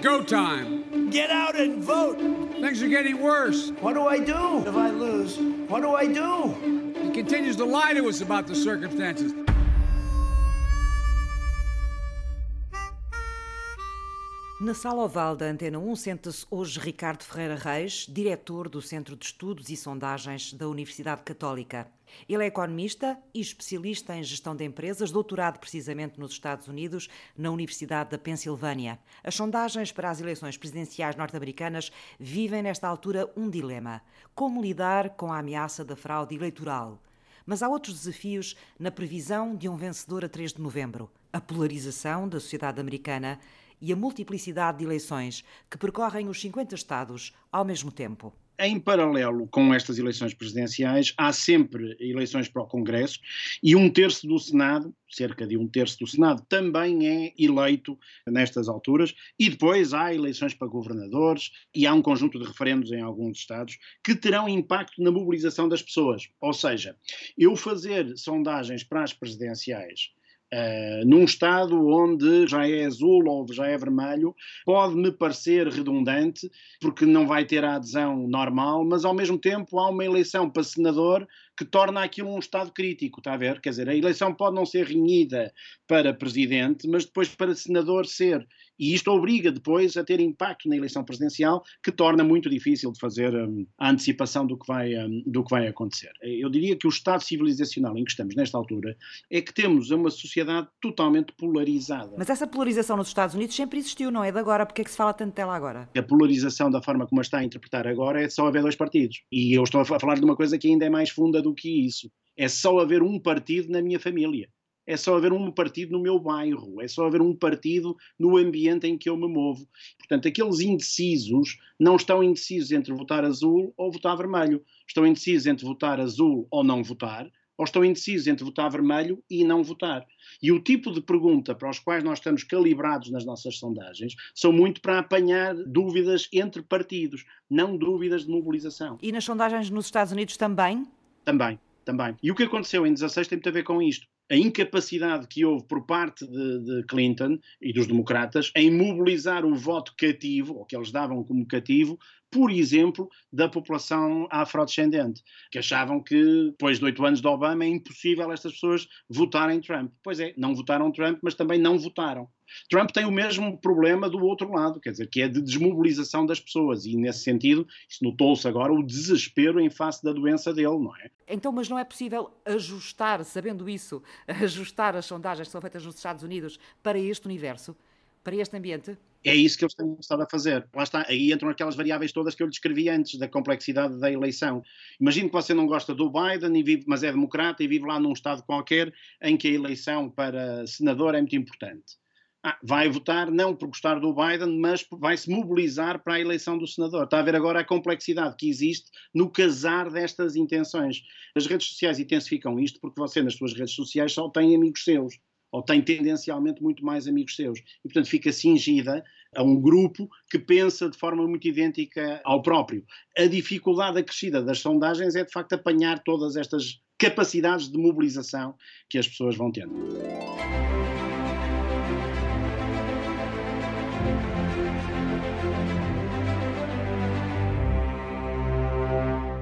go time. Get out and vote. Things are getting worse. What do I do if I lose? What do I do? He continues to lie to us about the circumstances. Na sala oval da Antena 1 senta-se hoje Ricardo Ferreira Reis, diretor do Centro de Estudos e Sondagens da Universidade Católica. Ele é economista e especialista em gestão de empresas, doutorado precisamente nos Estados Unidos, na Universidade da Pensilvânia. As sondagens para as eleições presidenciais norte-americanas vivem nesta altura um dilema: como lidar com a ameaça da fraude eleitoral? Mas há outros desafios na previsão de um vencedor a 3 de novembro: a polarização da sociedade americana e a multiplicidade de eleições que percorrem os 50 Estados ao mesmo tempo. Em paralelo com estas eleições presidenciais, há sempre eleições para o Congresso e um terço do Senado, cerca de um terço do Senado, também é eleito nestas alturas. E depois há eleições para governadores e há um conjunto de referendos em alguns Estados que terão impacto na mobilização das pessoas. Ou seja, eu fazer sondagens para as presidenciais Uh, num estado onde já é azul ou já é vermelho, pode-me parecer redundante, porque não vai ter a adesão normal, mas ao mesmo tempo há uma eleição para senador que torna aquilo um estado crítico, está a ver? Quer dizer, a eleição pode não ser renhida para presidente, mas depois para senador ser. E isto obriga depois a ter impacto na eleição presidencial, que torna muito difícil de fazer um, a antecipação do que, vai, um, do que vai acontecer. Eu diria que o estado civilizacional em que estamos nesta altura é que temos uma sociedade totalmente polarizada. Mas essa polarização nos Estados Unidos sempre existiu, não é de agora? Porque é que se fala tanto dela agora? A polarização da forma como a está a interpretar agora é só haver dois partidos. E eu estou a falar de uma coisa que ainda é mais funda do que isso. É só haver um partido na minha família é só haver um partido no meu bairro, é só haver um partido no ambiente em que eu me movo. Portanto, aqueles indecisos não estão indecisos entre votar azul ou votar vermelho. Estão indecisos entre votar azul ou não votar, ou estão indecisos entre votar vermelho e não votar. E o tipo de pergunta para os quais nós estamos calibrados nas nossas sondagens são muito para apanhar dúvidas entre partidos, não dúvidas de mobilização. E nas sondagens nos Estados Unidos também? Também, também. E o que aconteceu em 16 tem muito a ver com isto a incapacidade que houve por parte de, de, Clinton e dos democratas em mobilizar o voto cativo, ou que eles davam como cativo, por exemplo, da população afrodescendente, que achavam que, depois de oito anos de Obama, é impossível estas pessoas votarem Trump. Pois é, não votaram Trump, mas também não votaram. Trump tem o mesmo problema do outro lado, quer dizer, que é de desmobilização das pessoas, e nesse sentido, isso notou-se agora o desespero em face da doença dele, não é? Então, mas não é possível ajustar, sabendo isso, ajustar as sondagens que são feitas nos Estados Unidos para este universo, para este ambiente? É isso que eles têm estado a fazer. Lá está, aí entram aquelas variáveis todas que eu descrevi antes, da complexidade da eleição. Imagino que você não gosta do Biden, vive, mas é democrata e vive lá num estado qualquer em que a eleição para senador é muito importante. Ah, vai votar não por gostar do Biden, mas vai se mobilizar para a eleição do senador. Está a ver agora a complexidade que existe no casar destas intenções. As redes sociais intensificam isto porque você, nas suas redes sociais, só tem amigos seus ou tem tendencialmente muito mais amigos seus. E, portanto, fica cingida a um grupo que pensa de forma muito idêntica ao próprio. A dificuldade acrescida das sondagens é, de facto, apanhar todas estas capacidades de mobilização que as pessoas vão tendo.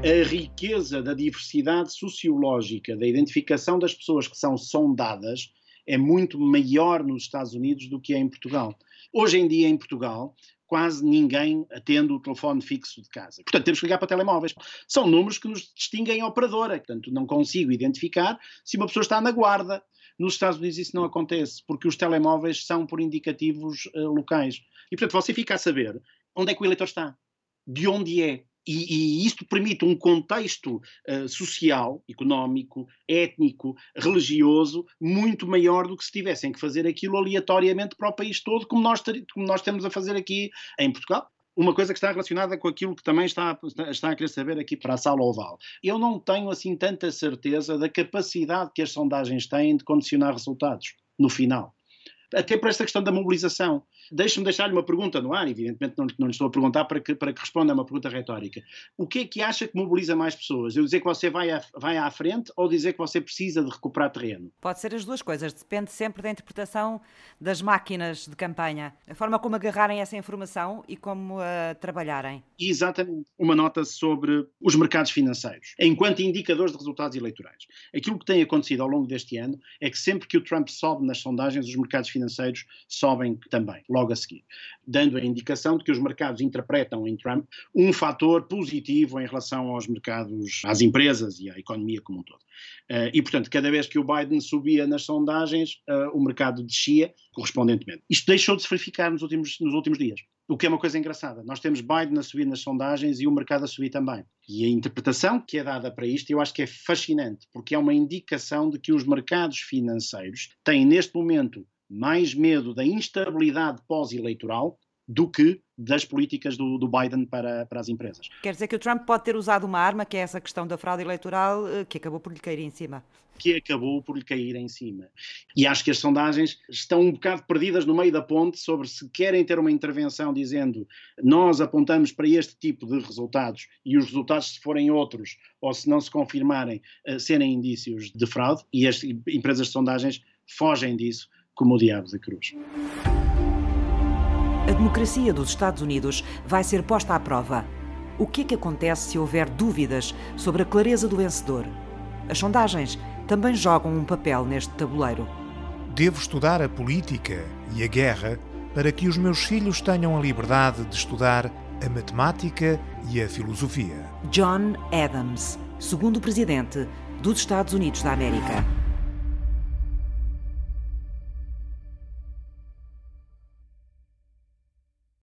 a riqueza da diversidade sociológica, da identificação das pessoas que são sondadas, é muito maior nos Estados Unidos do que é em Portugal. Hoje em dia, em Portugal, quase ninguém atende o telefone fixo de casa. Portanto, temos que ligar para telemóveis. São números que nos distinguem a operadora. Portanto, não consigo identificar se uma pessoa está na guarda. Nos Estados Unidos isso não acontece, porque os telemóveis são por indicativos uh, locais. E, portanto, você fica a saber onde é que o eleitor está, de onde é, e, e, isto permite um contexto uh, social, económico, étnico, religioso muito maior do que se tivessem que fazer aquilo aleatoriamente para o país todo, como nós, como nós temos a fazer aqui em Portugal. Uma coisa que está relacionada com aquilo que também está, está a querer saber aqui para a sala oval. Eu não tenho assim tanta certeza da capacidade que as sondagens têm de condicionar resultados no final. Até por esta questão da mobilização. Deixe-me deixar-lhe uma pergunta no ar, evidentemente não, não lhe estou a perguntar para que, para que responda a uma pergunta retórica. O que é que acha que mobiliza mais pessoas? Eu dizer que você vai, a, vai à frente ou dizer que você precisa de recuperar terreno? Pode ser as duas coisas, depende sempre da interpretação das máquinas de campanha, a forma como agarrarem essa informação e como a trabalharem. Exatamente. Uma nota sobre os mercados financeiros, enquanto indicadores de resultados eleitorais. Aquilo que tem acontecido ao longo deste ano é que sempre que o Trump sobe nas sondagens, os mercados financeiros sobem também, logo a seguir, dando a indicação de que os mercados interpretam em Trump um fator positivo em relação aos mercados, às empresas e à economia como um todo. Uh, e, portanto, cada vez que o Biden subia nas sondagens, uh, o mercado descia correspondentemente. Isto deixou de se verificar nos últimos, nos últimos dias. O que é uma coisa engraçada. Nós temos Biden a subir nas sondagens e o mercado a subir também. E a interpretação que é dada para isto, eu acho que é fascinante, porque é uma indicação de que os mercados financeiros têm, neste momento, mais medo da instabilidade pós-eleitoral do que das políticas do, do, Biden para, para as empresas. Quer dizer que o Trump pode ter usado uma arma, que é essa questão da fraude eleitoral, eh, que acabou por lhe cair em cima. Que acabou por lhe cair em cima. E acho que as sondagens estão um bocado perdidas no meio da ponte sobre se querem ter uma intervenção dizendo nós apontamos para este tipo de resultados e os resultados, se forem outros ou se não se confirmarem, uh, serem indícios de fraude, e as empresas de sondagens fogem disso como o diabo da cruz. A democracia dos Estados Unidos vai ser posta à prova. O que é que acontece se houver dúvidas sobre a clareza do vencedor? As sondagens também jogam um papel neste tabuleiro. Devo estudar a política e a guerra para que os meus filhos tenham a liberdade de estudar a matemática e a filosofia. John Adams, segundo presidente dos Estados Unidos da América.